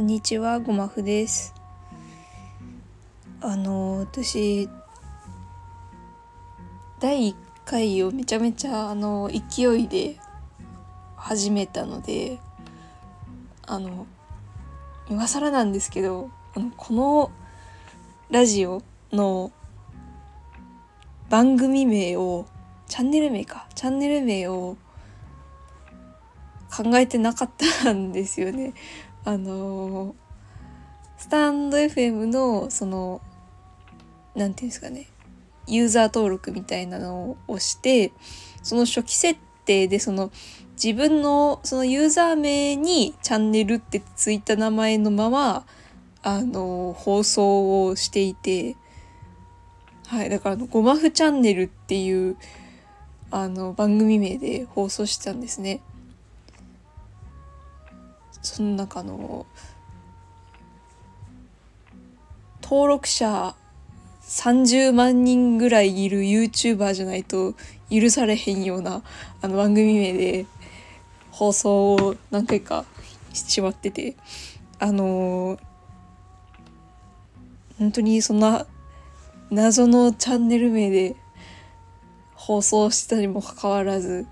んにちは、ごまふです。あの、私、第1回をめちゃめちゃ、あの、勢いで始めたので、あの、今更なんですけど、あの、このラジオの番組名を、チャンネル名か、チャンネル名を考えてなかったんですよね。あのスタンド FM のそのなんていうんですかねユーザー登録みたいなのを押してその初期設定でその自分のそのユーザー名にチャンネルってついた名前のままあの放送をしていてはいだからあのごまふチャンネルっていうあの番組名で放送してたんですね。その中の登録者30万人ぐらいいる YouTuber じゃないと許されへんようなあの番組名で放送を何回かしてしまっててあの本当にそんな謎のチャンネル名で放送してたにもかかわらず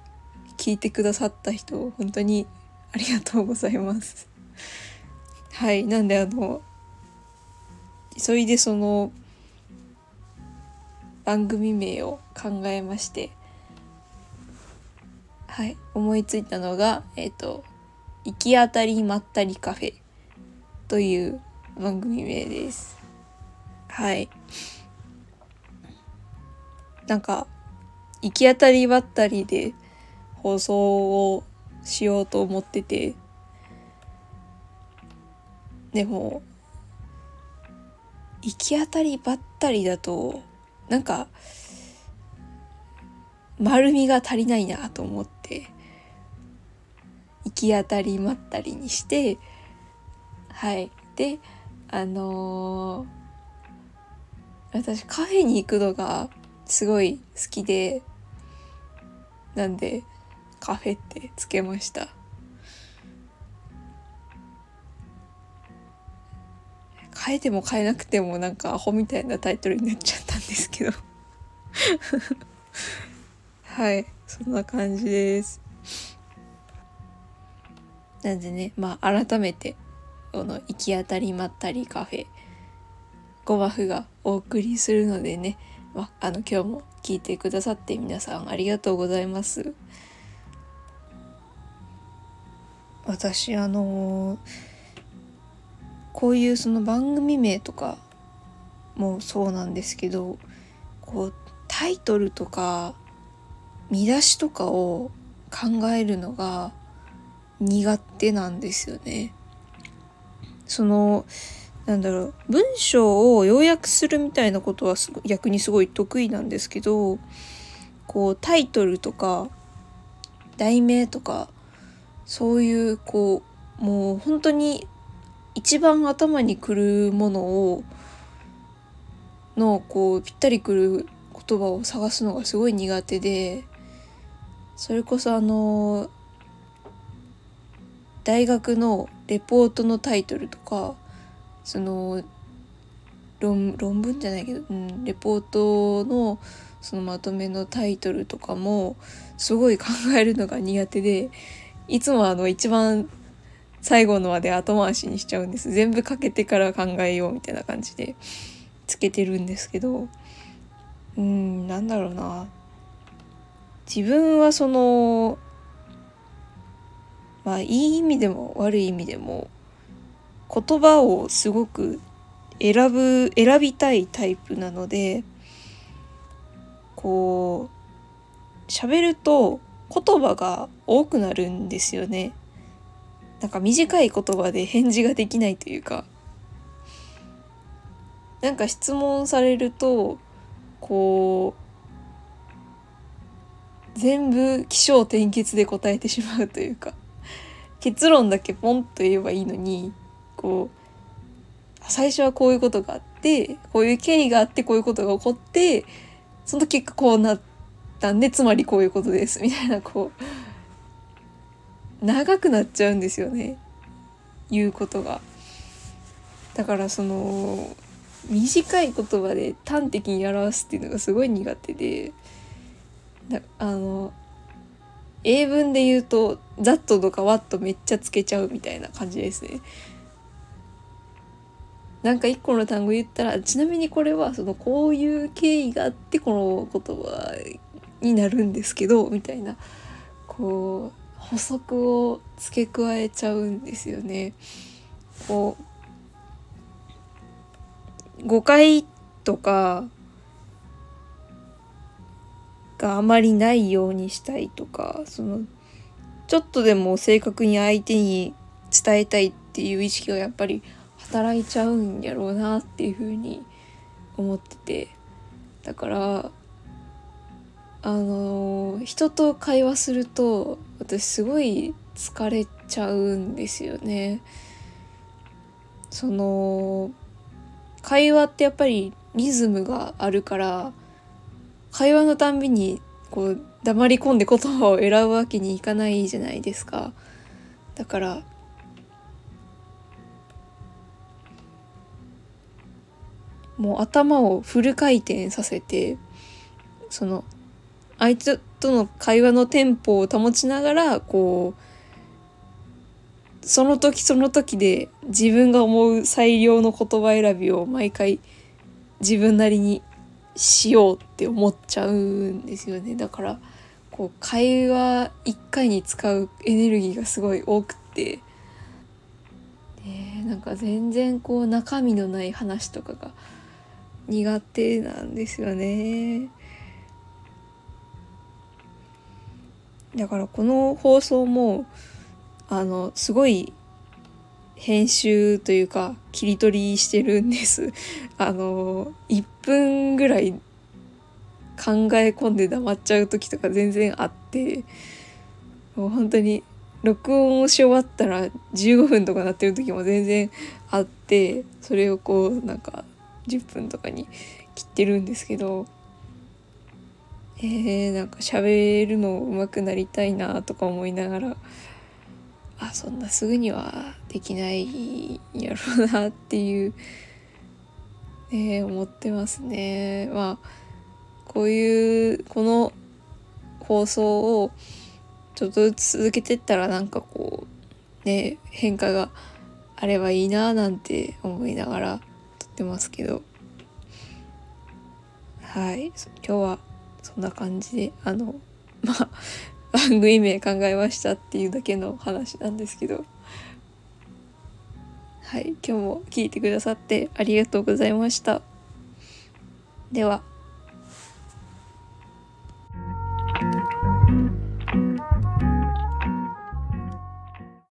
聞いてくださった人本当にありがとうございます。はい、なんであの急いでその番組名を考えまして、はい、思いついたのがえっ、と「行き当たりまったりカフェ」という番組名です。はい。なんか行き当たりばったりで放送をしようと思ってて。でも行き当たりばったりだとなんか丸みが足りないなと思って行き当たりまったりにしてはい。であのー私カフェに行くのがすごい好きでなんでカフェってつけました。変えても変えなくてもなんかアホみたいなタイトルになっちゃったんですけど。はいそんな感じです。なんでねまあ改めてこの行き当たりまったりカフェゴマフがお送りするのでね、まあ、あの今日も聞いてくださって皆さんありがとうございます。私あのーこういうその番組名とかもそうなんですけどこうタイトルとか見出しとかを考えるのが苦手なんですよね。そのなんだろう文章を要約するみたいなことはすご逆にすごい得意なんですけどこうタイトルとか題名とかそういうこうもう本当に一番頭にくるものをのこうぴったりくる言葉を探すのがすごい苦手でそれこそあの大学のレポートのタイトルとかその論論文じゃないけど、うん、レポートのそのまとめのタイトルとかもすごい考えるのが苦手でいつもあの一番最後のまで後回しにしちゃうんです。全部かけてから考えようみたいな感じでつけてるんですけど。うんなんだろうな。自分はそのまあいい意味でも悪い意味でも言葉をすごく選ぶ選びたいタイプなのでこう喋ると言葉が多くなるんですよね。なんか短い言葉で返事ができないというかなんか質問されるとこう全部起承転結で答えてしまうというか結論だけポンと言えばいいのにこう最初はこういうことがあってこういう経緯があってこういうことが起こってその結果こうなったんでつまりこういうことですみたいなこう長くなっちゃうんですよね言うことが。だからその短い言葉で端的に表すっていうのがすごい苦手でだあの英文で言うと「ざっと」とか「わっと」めっちゃつけちゃうみたいな感じですね。なんか一個の単語言ったらちなみにこれはそのこういう経緯があってこの言葉になるんですけどみたいなこう補足を付け加えちゃうんですよね。こう誤解とかがあまりないようにしたいとかそのちょっとでも正確に相手に伝えたいっていう意識がやっぱり働いちゃうんやろうなっていうふうに思っててだからあの人と会話すると私すごい疲れちゃうんですよね。その会話ってやっぱりリズムがあるから会話のたんびにこう黙り込んで言葉を選ぶわけにいかないじゃないですか。だからもう頭をフル回転させてその相手との会話のテンポを保ちながらこうその時その時で自分が思う最良の言葉選びを毎回自分なりにしようって思っちゃうんですよねだからこう会話1回に使うエネルギーがすごい多くってでなんか全然こう中身のない話とかが苦手なんですよね。だからこの放送もあのすごい編集というか切り取りしてるんです。あの1分ぐらい考え込んで黙っちゃう時とか全然あってもう本当に録音をし終わったら15分とかなってる時も全然あってそれをこうなんか10分とかに切ってるんですけどえー、なんか喋るの上手くなりたいなとか思いながらあそんなすぐにはできないやろうなっていう、えー、思ってますね。まあこういうこの放送をちょっとずつ続けてったらなんかこうね変化があればいいななんて思いながら撮ってますけどはい今日はそんな感じであの まあ番組名考えましたっていうだけの話なんですけど。はい今日も聞いてくださってありがとうございました。では。